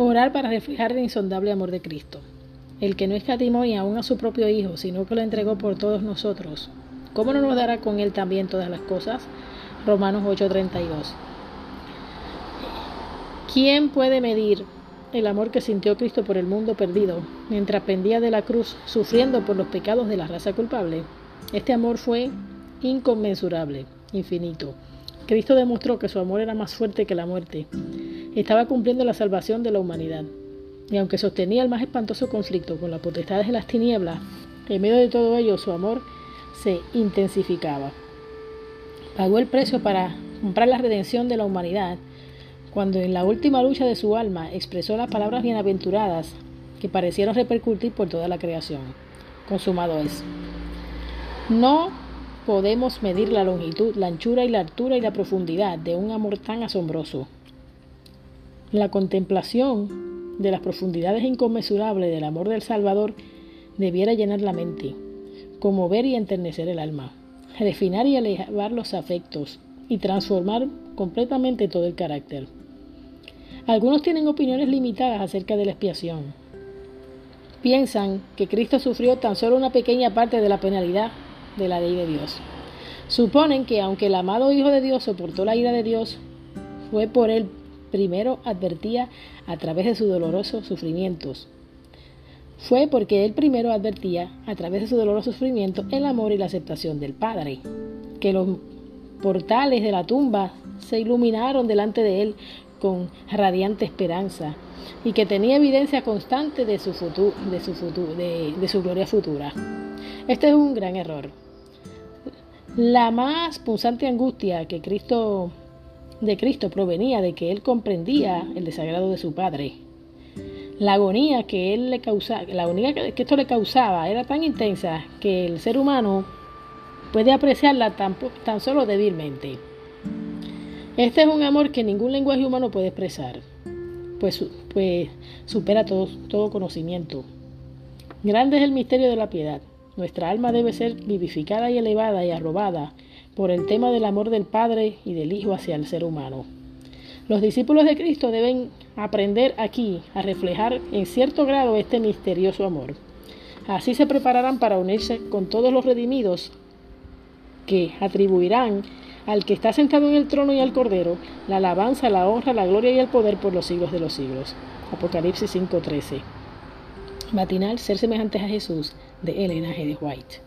Orar para reflejar el insondable amor de Cristo, el que no escatimó y aún a su propio Hijo, sino que lo entregó por todos nosotros. ¿Cómo no nos dará con Él también todas las cosas? Romanos 8:32. ¿Quién puede medir el amor que sintió Cristo por el mundo perdido mientras pendía de la cruz sufriendo por los pecados de la raza culpable? Este amor fue inconmensurable, infinito. Cristo demostró que su amor era más fuerte que la muerte estaba cumpliendo la salvación de la humanidad. Y aunque sostenía el más espantoso conflicto con las potestades de las tinieblas, en medio de todo ello su amor se intensificaba. Pagó el precio para comprar la redención de la humanidad cuando en la última lucha de su alma expresó las palabras bienaventuradas que parecieron repercutir por toda la creación. Consumado es. No podemos medir la longitud, la anchura y la altura y la profundidad de un amor tan asombroso. La contemplación de las profundidades inconmensurables del amor del Salvador debiera llenar la mente, conmover y enternecer el alma, refinar y elevar los afectos y transformar completamente todo el carácter. Algunos tienen opiniones limitadas acerca de la expiación. Piensan que Cristo sufrió tan solo una pequeña parte de la penalidad de la ley de Dios. Suponen que aunque el amado Hijo de Dios soportó la ira de Dios, fue por él primero advertía a través de sus dolorosos sufrimientos. Fue porque él primero advertía a través de su doloroso sufrimiento el amor y la aceptación del Padre, que los portales de la tumba se iluminaron delante de él con radiante esperanza y que tenía evidencia constante de su, futuro, de su, de su gloria futura. Este es un gran error. La más punzante angustia que Cristo de Cristo provenía de que él comprendía el desagrado de su padre. La agonía que él le causaba, la agonía que esto le causaba era tan intensa que el ser humano puede apreciarla tan, tan solo débilmente. Este es un amor que ningún lenguaje humano puede expresar, pues, pues supera todo, todo conocimiento. Grande es el misterio de la piedad. Nuestra alma debe ser vivificada y elevada y arrobada por el tema del amor del Padre y del Hijo hacia el ser humano. Los discípulos de Cristo deben aprender aquí a reflejar en cierto grado este misterioso amor. Así se prepararán para unirse con todos los redimidos que atribuirán al que está sentado en el trono y al Cordero la alabanza, la honra, la gloria y el poder por los siglos de los siglos. Apocalipsis 5:13. Matinal, ser semejantes a Jesús, de Elena G. de White.